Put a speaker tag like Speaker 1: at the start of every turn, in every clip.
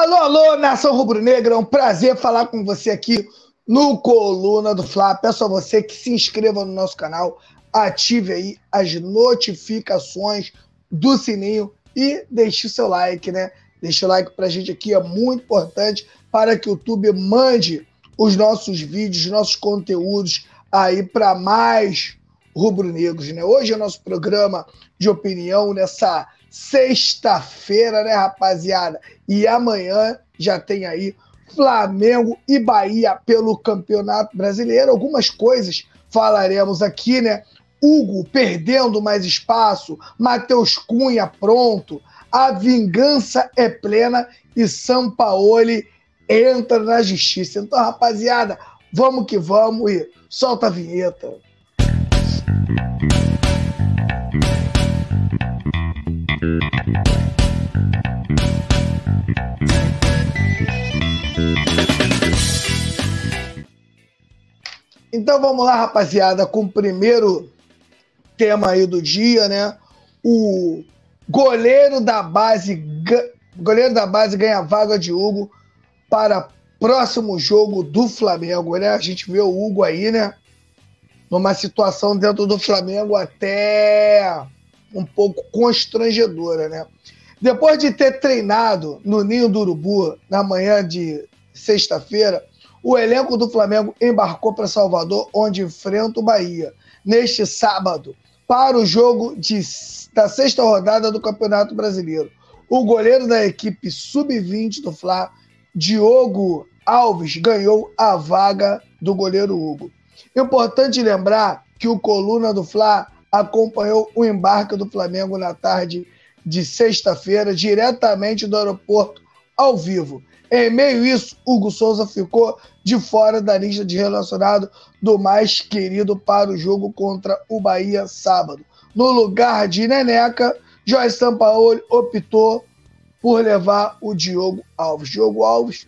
Speaker 1: Alô, alô, nação rubro-negra, é um prazer falar com você aqui no Coluna do Fla. Peço a você que se inscreva no nosso canal, ative aí as notificações do sininho e deixe o seu like, né? Deixe o like pra gente aqui, é muito importante para que o YouTube mande os nossos vídeos, nossos conteúdos aí para mais rubro-negros, né? Hoje é o nosso programa de opinião nessa sexta-feira, né, rapaziada? E amanhã já tem aí Flamengo e Bahia pelo Campeonato Brasileiro. Algumas coisas falaremos aqui, né? Hugo perdendo mais espaço, Matheus Cunha pronto, a vingança é plena e Sampaoli entra na justiça. Então, rapaziada, vamos que vamos e solta a vinheta. Então vamos lá, rapaziada, com o primeiro tema aí do dia, né? O goleiro da base, goleiro da base ganha vaga de Hugo para próximo jogo do Flamengo, né? A gente vê o Hugo aí, né? Numa situação dentro do Flamengo até um pouco constrangedora, né? Depois de ter treinado no Ninho do Urubu na manhã de sexta-feira, o elenco do Flamengo embarcou para Salvador, onde enfrenta o Bahia, neste sábado, para o jogo de, da sexta rodada do Campeonato Brasileiro. O goleiro da equipe sub-20 do Fla, Diogo Alves, ganhou a vaga do goleiro Hugo. Importante lembrar que o Coluna do Fla acompanhou o embarque do Flamengo na tarde de sexta-feira, diretamente do aeroporto, ao vivo. Em meio a isso, Hugo Souza ficou de fora da lista de relacionado do mais querido para o jogo contra o Bahia sábado. No lugar de Neneca, Joyce Sampaoli optou por levar o Diogo Alves. Diogo Alves,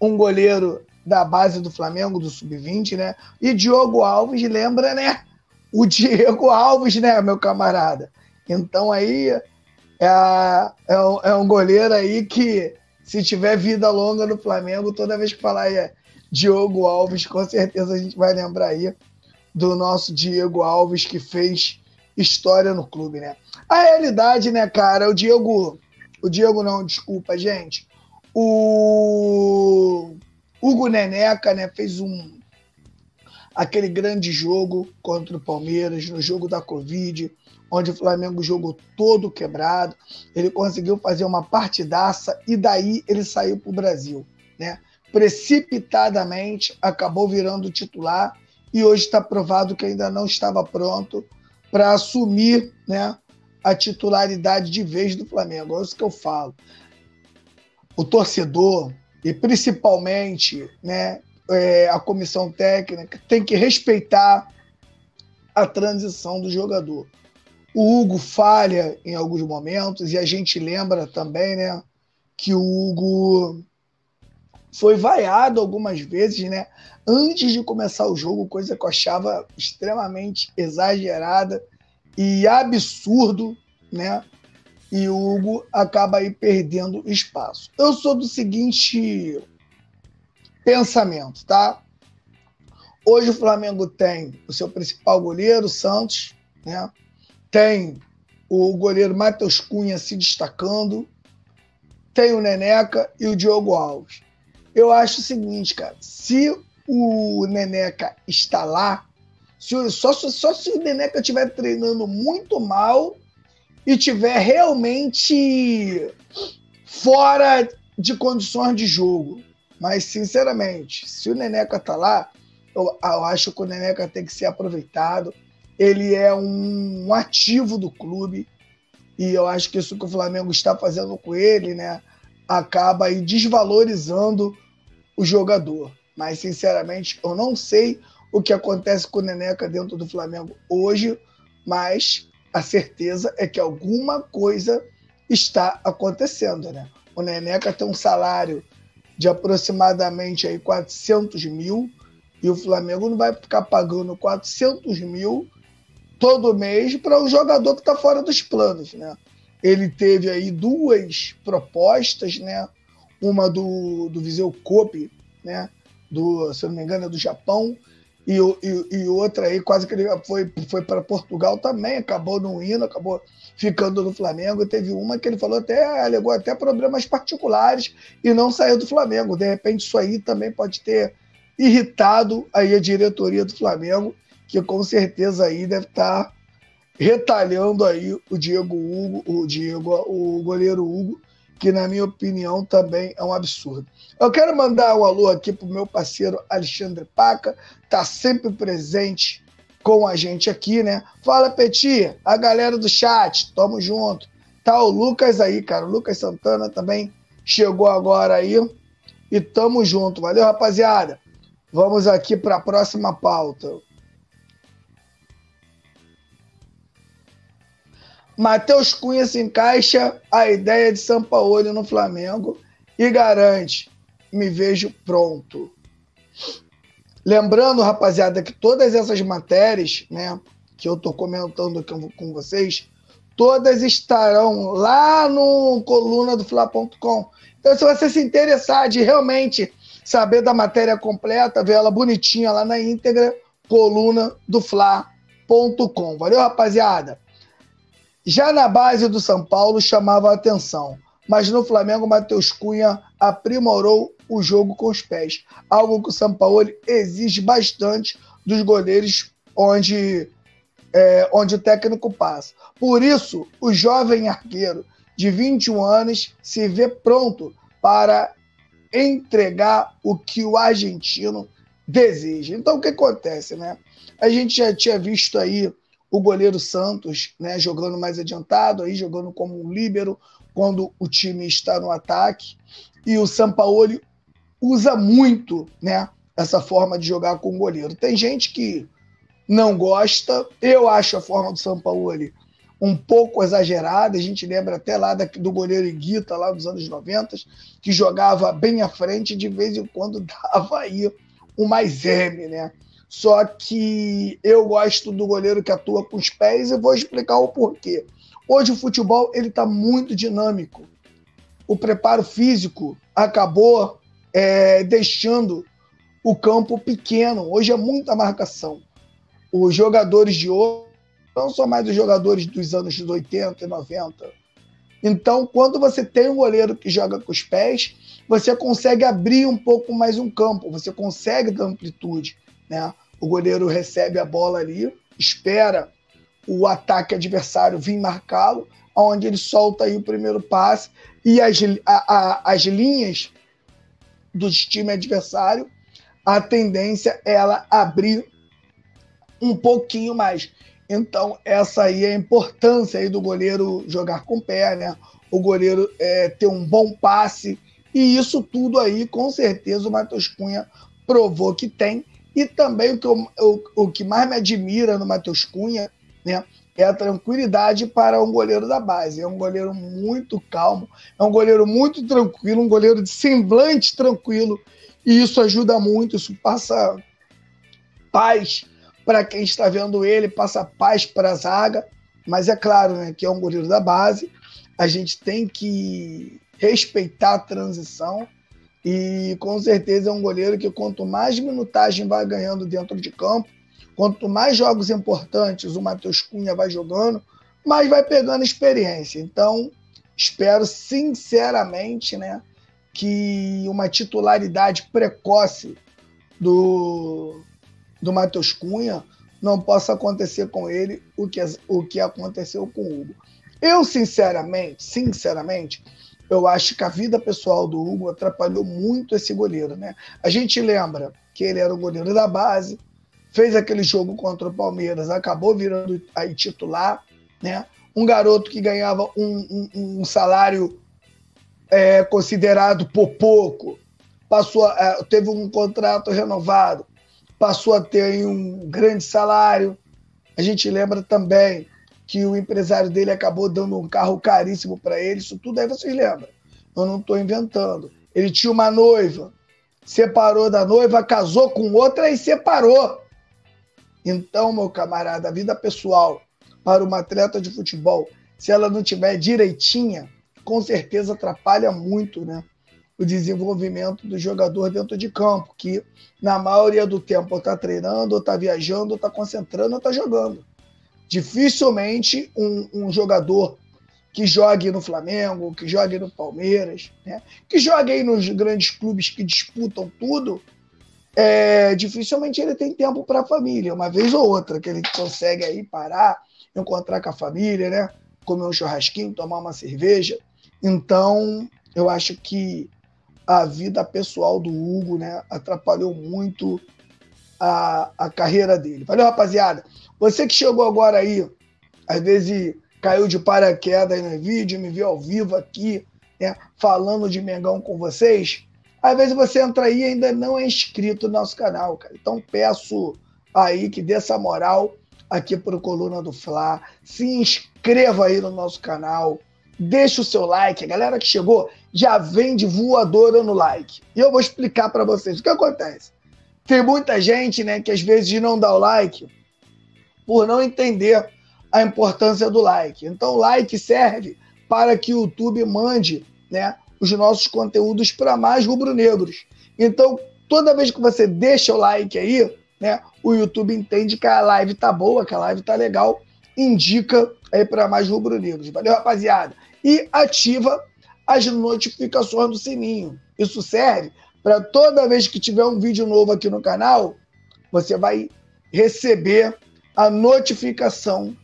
Speaker 1: um goleiro da base do Flamengo, do Sub-20, né? E Diogo Alves lembra, né? O Diego Alves, né, meu camarada? Então aí é, é, um, é um goleiro aí que se tiver vida longa no Flamengo, toda vez que falar é Diogo Alves, com certeza a gente vai lembrar aí do nosso Diego Alves que fez história no clube, né? A realidade, né, cara, o Diego, o Diego não, desculpa, gente. O Hugo Neneca, né, fez um aquele grande jogo contra o Palmeiras, no jogo da Covid, onde o Flamengo jogou todo quebrado. Ele conseguiu fazer uma partidaça e daí ele saiu para o Brasil. Né? Precipitadamente acabou virando titular e hoje está provado que ainda não estava pronto para assumir né, a titularidade de vez do Flamengo. É isso que eu falo. O torcedor, e principalmente né, é, a comissão técnica, tem que respeitar a transição do jogador. O Hugo falha em alguns momentos e a gente lembra também, né, que o Hugo foi vaiado algumas vezes, né, antes de começar o jogo, coisa que eu achava extremamente exagerada e absurdo, né? E o Hugo acaba aí perdendo espaço. Eu sou do seguinte pensamento, tá? Hoje o Flamengo tem o seu principal goleiro, Santos, né? tem o goleiro Matheus Cunha se destacando, tem o Neneca e o Diogo Alves. Eu acho o seguinte, cara, se o Neneca está lá, se, só, só se o Neneca estiver treinando muito mal e tiver realmente fora de condições de jogo. Mas, sinceramente, se o Neneca tá lá, eu, eu acho que o Neneca tem que ser aproveitado ele é um ativo do clube e eu acho que isso que o Flamengo está fazendo com ele, né, acaba aí desvalorizando o jogador. Mas sinceramente, eu não sei o que acontece com o Neneca dentro do Flamengo hoje, mas a certeza é que alguma coisa está acontecendo, né? O Neneca tem um salário de aproximadamente aí 400 mil e o Flamengo não vai ficar pagando 400 mil todo mês para um jogador que está fora dos planos, né? Ele teve aí duas propostas, né? uma do, do Viseu Kobe, né? Do, se não me engano, é do Japão, e, e, e outra aí quase que ele foi, foi para Portugal também, acabou não indo, acabou ficando no Flamengo. Teve uma que ele falou até, alegou até problemas particulares e não saiu do Flamengo. De repente, isso aí também pode ter irritado aí a diretoria do Flamengo, que com certeza aí deve estar tá retalhando aí o Diego Hugo, o Diego, o goleiro Hugo, que na minha opinião também é um absurdo. Eu quero mandar um alô aqui pro meu parceiro Alexandre Paca, tá sempre presente com a gente aqui, né? Fala, Peti, a galera do chat, tamo junto. Tá o Lucas aí, cara, o Lucas Santana também chegou agora aí e tamo junto. Valeu, rapaziada. Vamos aqui para a próxima pauta. Matheus Cunha se encaixa a ideia de São Paulo no Flamengo e garante: me vejo pronto. Lembrando, rapaziada, que todas essas matérias, né, que eu estou comentando aqui com vocês, todas estarão lá no coluna do Fla.com. Então, se você se interessar de realmente saber da matéria completa, ver ela bonitinha lá na íntegra, coluna do Fla.com. Valeu, rapaziada? Já na base do São Paulo chamava a atenção, mas no Flamengo, Matheus Cunha aprimorou o jogo com os pés, algo que o São Paulo exige bastante dos goleiros onde, é, onde o técnico passa. Por isso, o jovem arqueiro de 21 anos se vê pronto para entregar o que o argentino deseja. Então, o que acontece, né? A gente já tinha visto aí o goleiro Santos, né, jogando mais adiantado, aí jogando como um líbero quando o time está no ataque. E o Sampaoli usa muito, né, essa forma de jogar com o goleiro. Tem gente que não gosta. Eu acho a forma do Sampaoli um pouco exagerada. A gente lembra até lá do goleiro Iguita, lá dos anos 90, que jogava bem à frente e de vez em quando dava aí um mais M, né? Só que eu gosto do goleiro que atua com os pés e vou explicar o porquê. Hoje o futebol ele está muito dinâmico. O preparo físico acabou é, deixando o campo pequeno. Hoje é muita marcação. Os jogadores de hoje não são mais os jogadores dos anos 80 e 90. Então, quando você tem um goleiro que joga com os pés, você consegue abrir um pouco mais um campo, você consegue dar amplitude. Né? O goleiro recebe a bola ali, espera o ataque adversário vir marcá-lo, onde ele solta aí o primeiro passe e as, a, a, as linhas do time adversário, a tendência é ela abrir um pouquinho mais. Então, essa aí é a importância aí do goleiro jogar com pé, né? O goleiro é, ter um bom passe. E isso tudo aí, com certeza, o Matheus Cunha provou que tem. E também o que, eu, o, o que mais me admira no Matheus Cunha, né? É a tranquilidade para um goleiro da base. É um goleiro muito calmo, é um goleiro muito tranquilo, um goleiro de semblante tranquilo. E isso ajuda muito, isso passa paz para quem está vendo ele, passa paz para a zaga, mas é claro né, que é um goleiro da base, a gente tem que respeitar a transição e com certeza é um goleiro que quanto mais minutagem vai ganhando dentro de campo, quanto mais jogos importantes o Matheus Cunha vai jogando, mais vai pegando experiência. Então, espero sinceramente né, que uma titularidade precoce do, do Matheus Cunha não possa acontecer com ele o que, o que aconteceu com o Hugo. Eu, sinceramente, sinceramente, eu acho que a vida pessoal do Hugo atrapalhou muito esse goleiro, né? A gente lembra que ele era o goleiro da base, fez aquele jogo contra o Palmeiras, acabou virando aí titular, né? Um garoto que ganhava um, um, um salário é, considerado por pouco, passou, é, teve um contrato renovado, passou a ter um grande salário. A gente lembra também que o empresário dele acabou dando um carro caríssimo para ele. Isso tudo aí vocês lembram. Eu não estou inventando. Ele tinha uma noiva, separou da noiva, casou com outra e separou. Então, meu camarada, a vida pessoal para uma atleta de futebol, se ela não tiver direitinha, com certeza atrapalha muito, né? o desenvolvimento do jogador dentro de campo, que na maioria do tempo está treinando, está viajando, está concentrando, ou está jogando. Dificilmente um, um, jogador que jogue no Flamengo, que jogue no Palmeiras, né? que jogue aí nos grandes clubes que disputam tudo, é, dificilmente ele tem tempo para a família, uma vez ou outra, que ele consegue aí parar, encontrar com a família, né? comer um churrasquinho, tomar uma cerveja. Então, eu acho que a vida pessoal do Hugo né, atrapalhou muito a, a carreira dele. Valeu, rapaziada. Você que chegou agora aí, às vezes caiu de paraquedas no vídeo, me viu ao vivo aqui, né, falando de Mengão com vocês. Às vezes você entra aí e ainda não é inscrito no nosso canal, cara. Então peço aí que dê essa moral aqui para o Coluna do Fla. Se inscreva aí no nosso canal. Deixa o seu like. A galera que chegou já vem de voadora no like. E eu vou explicar para vocês o que acontece. Tem muita gente né, que às vezes não dá o like por não entender a importância do like. Então, o like serve para que o YouTube mande né, os nossos conteúdos para mais rubro-negros. Então, toda vez que você deixa o like aí, né, o YouTube entende que a live tá boa, que a live tá legal, indica aí para mais rubro-negros. Valeu, rapaziada? E ativa as notificações do sininho. Isso serve para toda vez que tiver um vídeo novo aqui no canal, você vai receber a notificação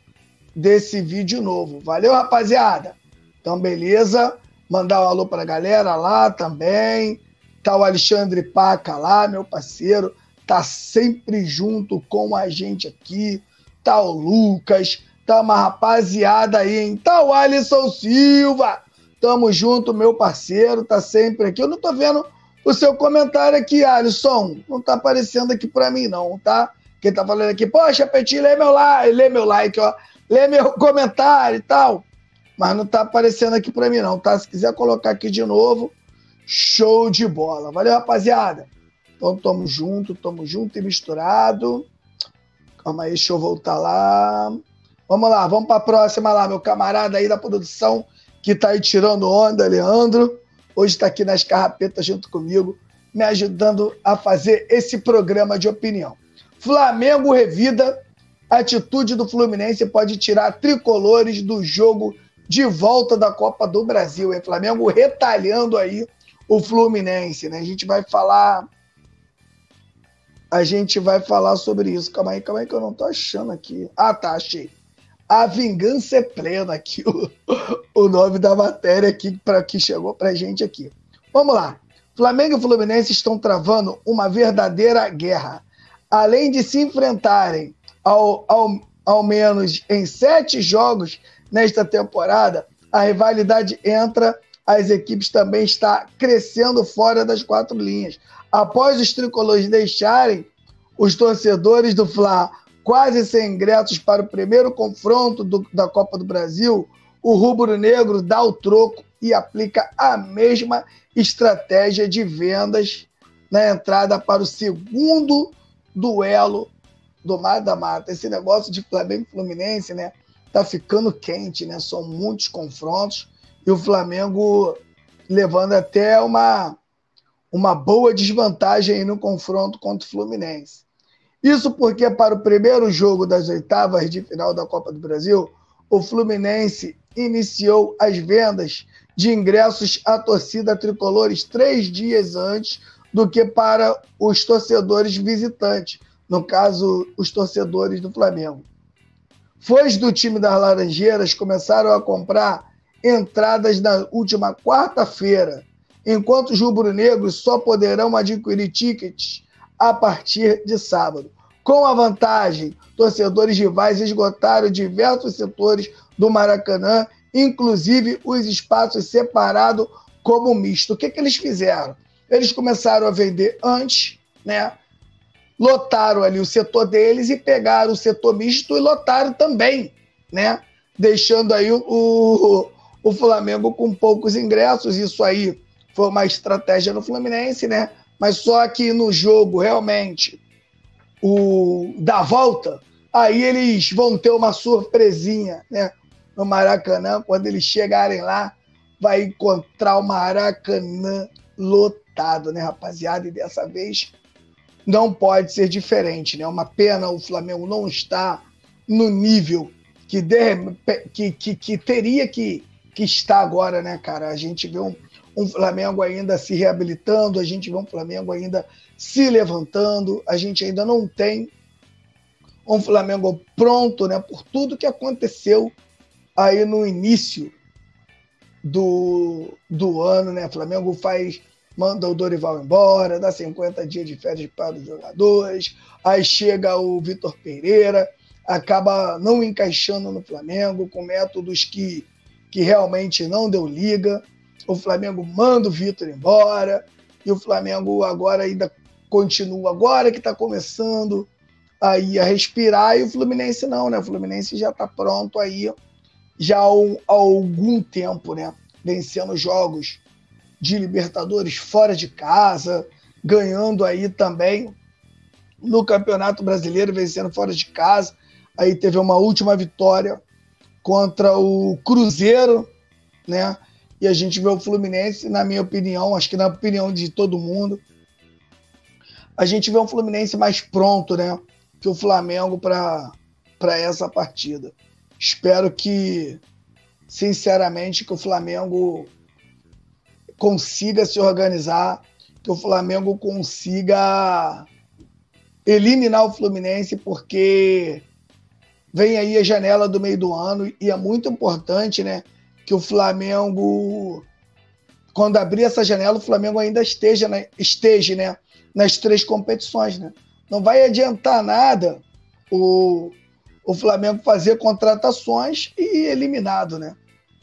Speaker 1: desse vídeo novo. Valeu, rapaziada? Então, beleza? Mandar um alô para a galera lá também. Tá o Alexandre Paca lá, meu parceiro. Tá sempre junto com a gente aqui. Tá o Lucas. Tá uma rapaziada aí, hein? Tá o Alisson Silva. Tamo junto, meu parceiro. Tá sempre aqui. Eu não tô vendo o seu comentário aqui, Alisson. Não tá aparecendo aqui para mim, não, tá? Quem tá falando aqui, poxa, Petit, lê meu like, lê meu like, ó. Lê meu comentário e tal mas não tá aparecendo aqui para mim não, tá? Se quiser colocar aqui de novo, show de bola. Valeu, rapaziada. Então tamo junto, tamo junto e misturado. Calma aí, deixa eu voltar lá. Vamos lá, vamos para a próxima lá, meu camarada aí da produção que tá aí tirando onda, Leandro. Hoje está aqui nas carrapetas junto comigo, me ajudando a fazer esse programa de opinião. Flamengo revida. Atitude do Fluminense pode tirar tricolores do jogo de volta da Copa do Brasil, hein? Flamengo retalhando aí o Fluminense, né? A gente vai falar. A gente vai falar sobre isso. Calma aí, calma aí, que eu não tô achando aqui. Ah, tá, achei. A vingança é plena aqui, o, o nome da matéria aqui para que chegou pra gente aqui. Vamos lá. Flamengo e Fluminense estão travando uma verdadeira guerra. Além de se enfrentarem ao, ao, ao menos em sete jogos nesta temporada, a rivalidade entra, as equipes também está crescendo fora das quatro linhas. Após os tricolores deixarem os torcedores do Fla quase sem ingressos para o primeiro confronto do, da Copa do Brasil, o rubro-negro dá o troco e aplica a mesma estratégia de vendas na entrada para o segundo duelo do mata-mata. Esse negócio de Flamengo e Fluminense, né? Tá ficando quente, né? São muitos confrontos e o Flamengo levando até uma, uma boa desvantagem no confronto contra o Fluminense. Isso porque, para o primeiro jogo das oitavas de final da Copa do Brasil, o Fluminense iniciou as vendas de ingressos à torcida tricolores três dias antes do que para os torcedores visitantes, no caso, os torcedores do Flamengo. Fãs do time das Laranjeiras começaram a comprar entradas na última quarta-feira, enquanto os rubro-negros só poderão adquirir tickets a partir de sábado. Com a vantagem, torcedores rivais esgotaram diversos setores do Maracanã, inclusive os espaços separados como misto. O que, que eles fizeram? Eles começaram a vender antes, né? Lotaram ali o setor deles e pegaram o setor misto e lotaram também, né? Deixando aí o, o Flamengo com poucos ingressos. Isso aí foi uma estratégia no Fluminense, né? Mas só que no jogo, realmente, o da volta, aí eles vão ter uma surpresinha, né? No Maracanã, quando eles chegarem lá, vai encontrar o Maracanã lotado, né, rapaziada? E dessa vez não pode ser diferente, né? Uma pena o Flamengo não estar no nível que, de, que, que, que, teria que, que estar agora, né, cara? A gente vê um, um Flamengo ainda se reabilitando, a gente vê um Flamengo ainda se levantando, a gente ainda não tem um Flamengo pronto, né, por tudo que aconteceu aí no início do, do ano, né? Flamengo faz manda o Dorival embora, dá 50 dias de férias para os jogadores, aí chega o Vitor Pereira, acaba não encaixando no Flamengo com métodos que, que realmente não deu liga. O Flamengo manda o Vitor embora e o Flamengo agora ainda continua, agora que está começando aí a respirar e o Fluminense não, né? O Fluminense já está pronto aí já há, um, algum tempo, né? Vencendo jogos de Libertadores fora de casa, ganhando aí também no Campeonato Brasileiro, vencendo fora de casa. Aí teve uma última vitória contra o Cruzeiro, né? E a gente vê o Fluminense, na minha opinião, acho que na opinião de todo mundo, a gente vê um Fluminense mais pronto, né? Que o Flamengo para essa partida. Espero que, sinceramente, que o Flamengo consiga se organizar, que o Flamengo consiga eliminar o Fluminense, porque vem aí a janela do meio do ano e é muito importante, né, que o Flamengo quando abrir essa janela, o Flamengo ainda esteja, né, esteja, né, nas três competições, né? Não vai adiantar nada o o Flamengo fazer contratações e eliminado, né?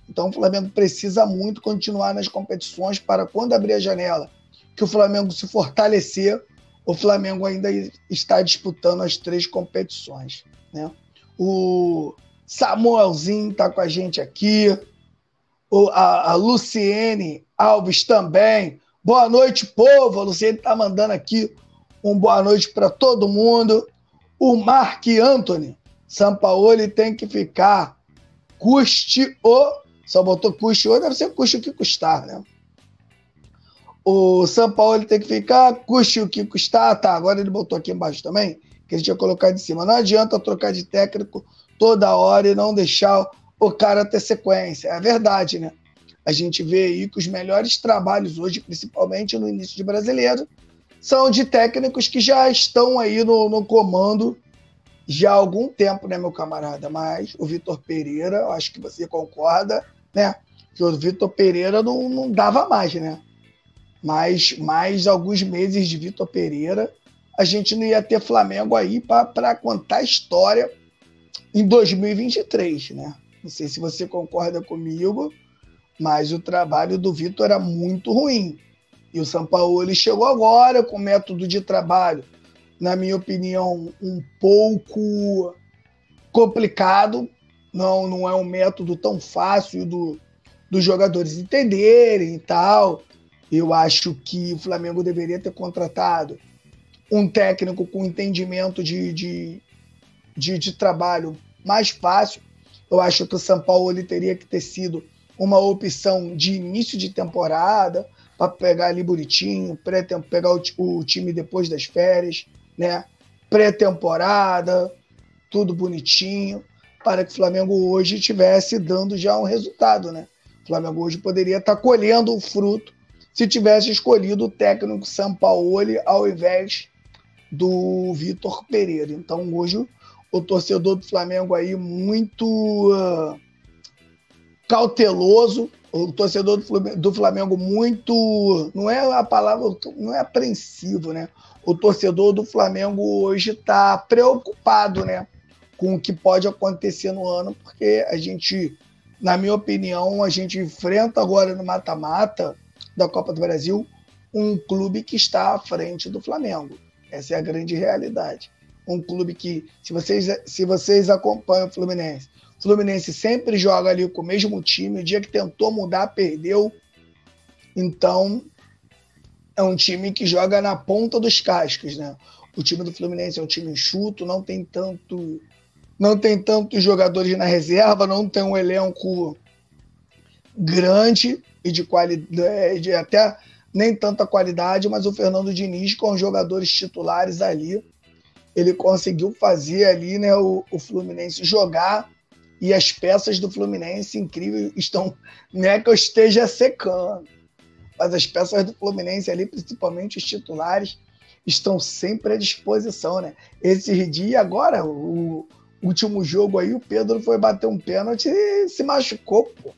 Speaker 1: Então o Flamengo precisa muito continuar nas competições para quando abrir a janela, que o Flamengo se fortalecer, o Flamengo ainda está disputando as três competições, né? O Samuelzinho está com a gente aqui, o, a, a Luciene Alves também. Boa noite, povo. A Luciene está mandando aqui um boa noite para todo mundo. O Mark Anthony Sampaoli tem que ficar. Custe o. Só botou custe o, deve ser custe o que custar, né? O Sampaoli tem que ficar, custe o que custar. Tá, agora ele botou aqui embaixo também, que ele tinha colocado em cima. Não adianta trocar de técnico toda hora e não deixar o cara ter sequência. É verdade, né? A gente vê aí que os melhores trabalhos hoje, principalmente no início de brasileiro, são de técnicos que já estão aí no, no comando já há algum tempo, né, meu camarada? Mas o Vitor Pereira, acho que você concorda, né? Que o Vitor Pereira não, não dava mais, né? Mas mais alguns meses de Vitor Pereira, a gente não ia ter Flamengo aí para contar história em 2023, né? Não sei se você concorda comigo, mas o trabalho do Vitor era muito ruim. E o São Paulo ele chegou agora com método de trabalho na minha opinião, um pouco complicado. Não, não é um método tão fácil do, dos jogadores entenderem e tal. Eu acho que o Flamengo deveria ter contratado um técnico com entendimento de, de, de, de trabalho mais fácil. Eu acho que o São Paulo ele teria que ter sido uma opção de início de temporada para pegar ali bonitinho, pegar o, o time depois das férias né? Pré-temporada, tudo bonitinho, para que o Flamengo hoje estivesse dando já um resultado, né? O Flamengo hoje poderia estar colhendo o fruto se tivesse escolhido o técnico Sampaoli ao invés do Vitor Pereira. Então hoje o torcedor do Flamengo aí muito uh, cauteloso, o torcedor do Flamengo muito, não é a palavra, não é apreensivo, né? o torcedor do Flamengo hoje está preocupado, né, com o que pode acontecer no ano, porque a gente, na minha opinião, a gente enfrenta agora no mata-mata da Copa do Brasil um clube que está à frente do Flamengo. Essa é a grande realidade. Um clube que, se vocês, se vocês acompanham o Fluminense, o Fluminense sempre joga ali com o mesmo time. O dia que tentou mudar, perdeu. Então, é um time que joga na ponta dos cascos, né? O time do Fluminense é um time enxuto, não tem tanto não tem tantos jogadores na reserva, não tem um elenco grande e de qualidade, até nem tanta qualidade, mas o Fernando Diniz, com os jogadores titulares ali, ele conseguiu fazer ali né, o, o Fluminense jogar e as peças do Fluminense incrível estão, não é que eu esteja secando, mas as peças do Fluminense ali, principalmente os titulares, estão sempre à disposição, né? Esse dia agora, o último jogo aí, o Pedro foi bater um pênalti e se machucou, pô.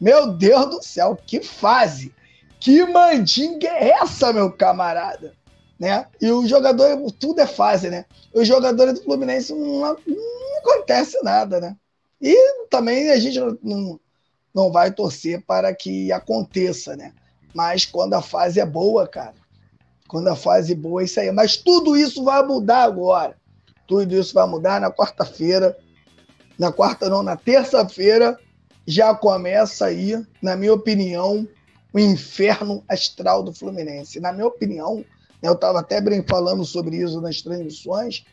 Speaker 1: Meu Deus do céu, que fase! Que mandinga é essa, meu camarada? Né? E o jogador, tudo é fase, né? Os jogadores do Fluminense não, não acontece nada, né? E também a gente não, não vai torcer para que aconteça, né? Mas quando a fase é boa, cara, quando a fase é boa, é isso aí. Mas tudo isso vai mudar agora. Tudo isso vai mudar na quarta-feira. Na quarta, não, na terça-feira, já começa aí, na minha opinião, o inferno astral do Fluminense. Na minha opinião, né, eu estava até bem falando sobre isso nas transmissões,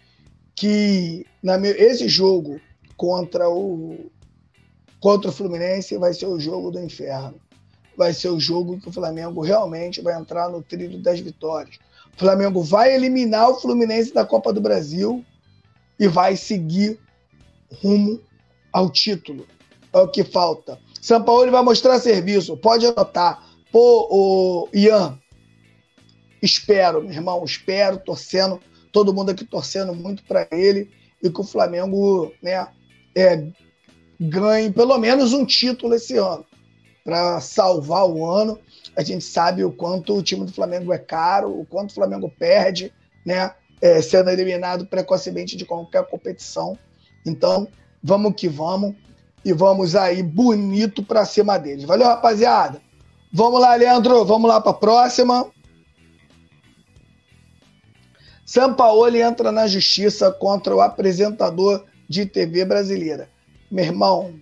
Speaker 1: que na meu, esse jogo contra o contra o Fluminense vai ser o jogo do inferno. Vai ser o jogo que o Flamengo realmente vai entrar no trilho das vitórias. O Flamengo vai eliminar o Fluminense da Copa do Brasil e vai seguir rumo ao título. É o que falta. São Paulo vai mostrar serviço. Pode anotar. Pô, o Ian, espero, meu irmão, espero, torcendo, todo mundo aqui torcendo muito para ele e que o Flamengo né, é, ganhe pelo menos um título esse ano para salvar o ano. A gente sabe o quanto o time do Flamengo é caro, o quanto o Flamengo perde, né, é, sendo eliminado precocemente de qualquer competição. Então, vamos que vamos e vamos aí bonito para cima deles. Valeu, rapaziada. Vamos lá, Leandro. Vamos lá para a próxima. Sampaoli entra na justiça contra o apresentador de TV brasileira. Meu irmão,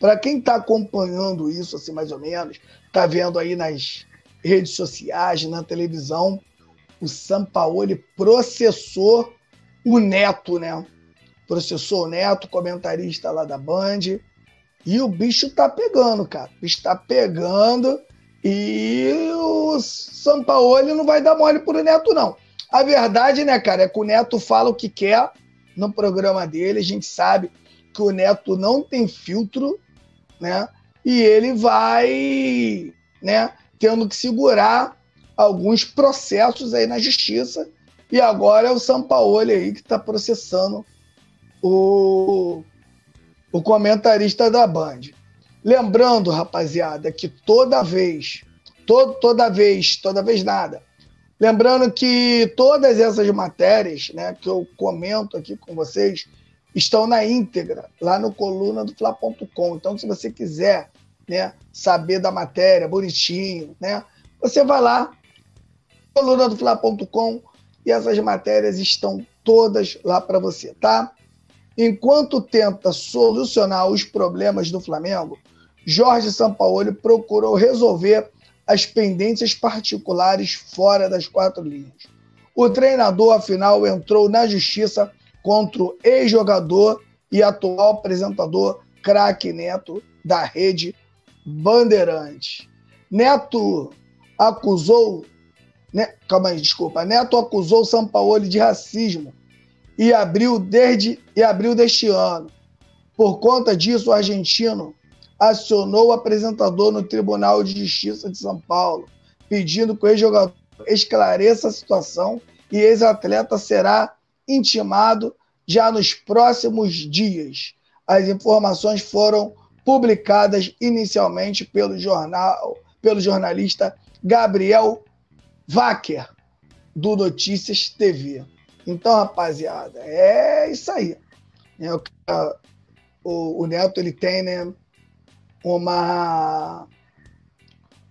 Speaker 1: para quem está acompanhando isso, assim, mais ou menos, está vendo aí nas redes sociais, na televisão, o Sampaoli processou o Neto, né? Processou o Neto, comentarista lá da Band, e o bicho tá pegando, cara. O bicho tá pegando e o Sampaoli não vai dar mole pro Neto, não. A verdade, né, cara, é que o Neto fala o que quer no programa dele. A gente sabe que o Neto não tem filtro, né? E ele vai, né, tendo que segurar alguns processos aí na justiça. E agora é o Sampaoli aí que está processando o o comentarista da Band. Lembrando, rapaziada, que toda vez, todo, toda vez, toda vez nada. Lembrando que todas essas matérias né, que eu comento aqui com vocês estão na íntegra, lá no coluna do Fla.com. Então, se você quiser né, saber da matéria bonitinho, né, você vai lá, coluna do Fla.com, e essas matérias estão todas lá para você, tá? Enquanto tenta solucionar os problemas do Flamengo, Jorge Sampaoli procurou resolver as pendências particulares fora das quatro linhas. O treinador, afinal, entrou na justiça contra o ex-jogador e atual apresentador craque Neto da rede Bandeirantes. Neto acusou. Né, calma aí, desculpa. Neto acusou Sampaoli de racismo e abril, desde, e deste ano. Por conta disso, o argentino acionou o apresentador no Tribunal de Justiça de São Paulo, pedindo que o ex-jogador esclareça a situação e ex-atleta será intimado já nos próximos dias. As informações foram publicadas inicialmente pelo jornal, pelo jornalista Gabriel Wacker, do Notícias TV. Então, rapaziada, é isso aí. É, o, o Neto ele tem né, uma,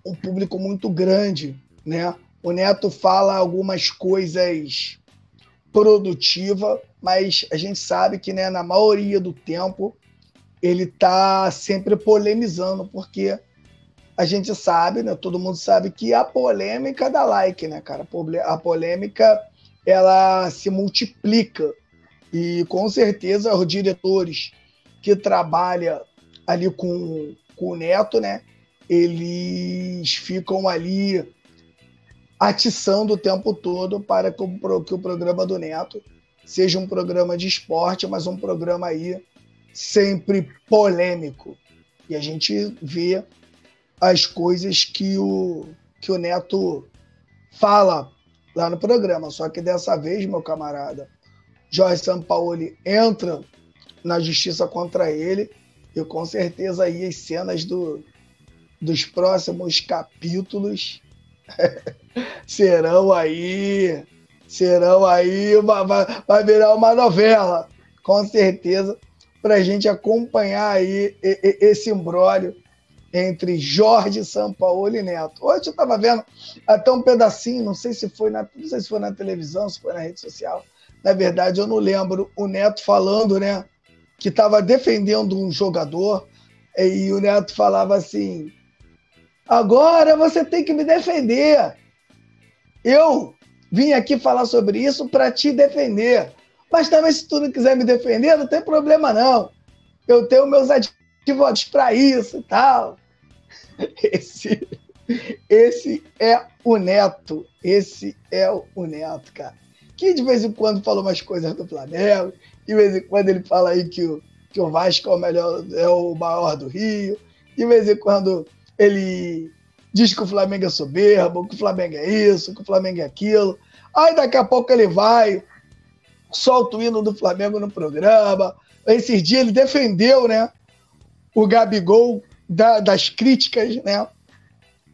Speaker 1: um público muito grande. Né? O Neto fala algumas coisas produtivas, mas a gente sabe que né, na maioria do tempo ele está sempre polemizando, porque a gente sabe, né, todo mundo sabe que a polêmica dá like, né, cara? A polêmica ela se multiplica. E com certeza os diretores que trabalham ali com, com o Neto, né? Eles ficam ali atiçando o tempo todo para que o, que o programa do Neto seja um programa de esporte, mas um programa aí sempre polêmico. E a gente vê as coisas que o, que o Neto fala lá no programa. Só que dessa vez, meu camarada, Jorge Sampaoli entra na justiça contra ele e com certeza aí as cenas do, dos próximos capítulos serão aí serão aí uma, vai, vai virar uma novela com certeza para a gente acompanhar aí esse imbróglio entre Jorge Sampaoli e Neto. Hoje eu estava vendo até um pedacinho, não sei se foi na, não sei se foi na televisão, se foi na rede social. Na verdade, eu não lembro o Neto falando, né, que estava defendendo um jogador e o Neto falava assim: agora você tem que me defender. Eu vim aqui falar sobre isso para te defender. Mas também, se tu não quiser me defender, não tem problema, não. Eu tenho meus advogados para isso e tal. Esse, esse é o Neto. Esse é o Neto, cara. Que de vez em quando fala umas coisas do Flamengo, de vez em quando ele fala aí que o, que o Vasco é o melhor, é o maior do Rio, de vez em quando ele diz que o Flamengo é soberbo, que o Flamengo é isso, que o Flamengo é aquilo. Aí daqui a pouco ele vai, solta o hino do Flamengo no programa. Esses dias ele defendeu, né? O Gabigol da, das críticas, né?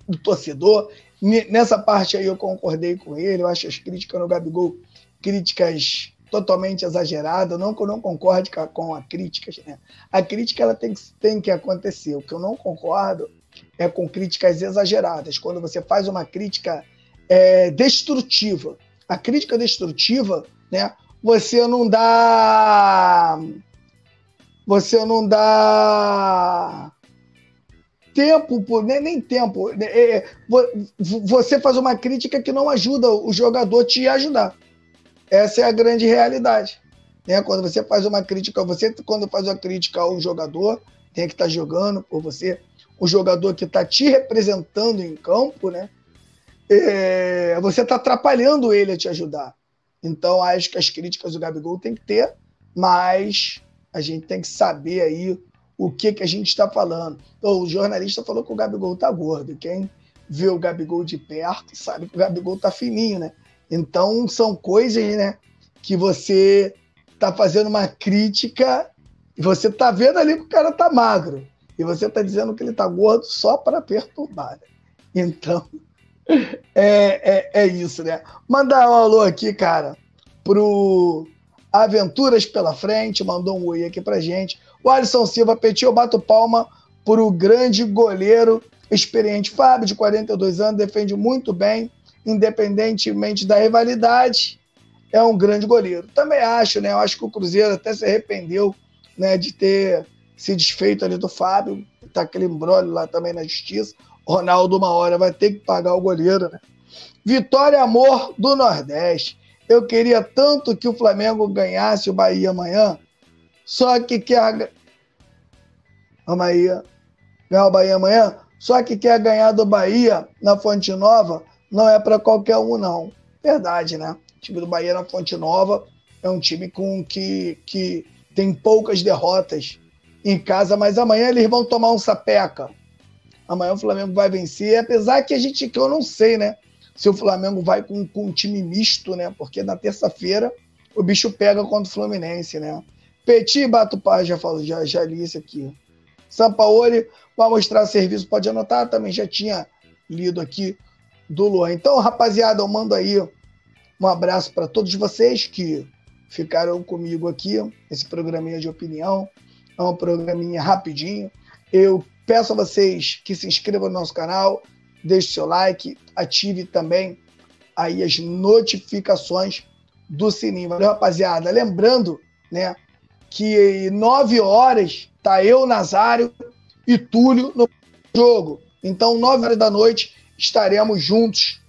Speaker 1: Do torcedor. Nessa parte aí eu concordei com ele. Eu acho as críticas no Gabigol críticas totalmente exageradas. Não que eu não concorde com a críticas, né? A crítica ela tem, tem que acontecer. O que eu não concordo é com críticas exageradas. Quando você faz uma crítica é, destrutiva. A crítica destrutiva, né? Você não dá. Você não dá tempo, nem, nem tempo. Né, é, é você faz uma crítica que não ajuda o jogador a te ajudar. Essa é a grande realidade. Né? Quando você faz uma crítica, você quando faz uma crítica ao jogador, tem que estar tá jogando por você, o jogador que está te representando em campo, né? É, você está atrapalhando ele a te ajudar. Então, acho que as críticas do Gabigol tem que ter, mas a gente tem que saber aí o que, que a gente está falando. Então, o jornalista falou que o Gabigol está gordo. Quem vê o Gabigol de perto sabe que o Gabigol está fininho, né? Então, são coisas né, que você está fazendo uma crítica e você está vendo ali que o cara está magro. E você está dizendo que ele está gordo só para perturbar. Né? Então, é, é, é, isso, né? Mandar um alô aqui, cara, pro Aventuras pela Frente, mandou um oi aqui pra gente. O Alisson Silva Petit, eu bato palma pro grande goleiro experiente Fábio, de 42 anos, defende muito bem, independentemente da rivalidade, é um grande goleiro. Também acho, né? Eu acho que o Cruzeiro até se arrependeu né, de ter se desfeito ali do Fábio, tá aquele embrólio lá também na justiça. Ronaldo, uma hora, vai ter que pagar o goleiro, né? Vitória Amor do Nordeste. Eu queria tanto que o Flamengo ganhasse o Bahia amanhã, só que quer. Vamos aí. Ganhar o Bahia amanhã, só que quer ganhar do Bahia na Fonte Nova não é para qualquer um, não. Verdade, né? O time do Bahia na Fonte Nova é um time com que, que tem poucas derrotas em casa, mas amanhã eles vão tomar um sapeca. Amanhã o Flamengo vai vencer, apesar que a gente que eu não sei, né? Se o Flamengo vai com, com um time misto, né? Porque na terça-feira o bicho pega contra o Fluminense, né? Petit Batupá, já falou, já, já li isso aqui. Sampaoli vai mostrar serviço, pode anotar, também já tinha lido aqui do Luan. Então, rapaziada, eu mando aí um abraço para todos vocês que ficaram comigo aqui, esse programinha de opinião. É um programinha rapidinho. Eu Peço a vocês que se inscrevam no nosso canal, deixe seu like, ative também aí as notificações do sininho. Valeu, rapaziada. Lembrando, né, que nove horas tá eu, Nazário e Túlio no jogo. Então, nove horas da noite estaremos juntos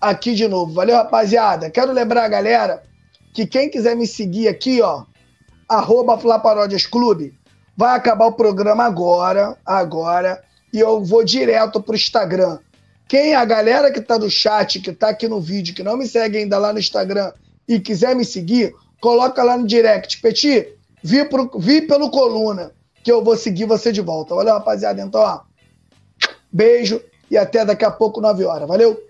Speaker 1: aqui de novo. Valeu, rapaziada. Quero lembrar a galera que quem quiser me seguir aqui, ó, arroba Flaparódias Clube, Vai acabar o programa agora, agora, e eu vou direto para o Instagram. Quem, a galera que tá no chat, que tá aqui no vídeo, que não me segue ainda lá no Instagram e quiser me seguir, coloca lá no direct. Petit, vi, pro, vi pelo coluna que eu vou seguir você de volta. Valeu, rapaziada. Então, ó, beijo e até daqui a pouco, 9 horas. Valeu!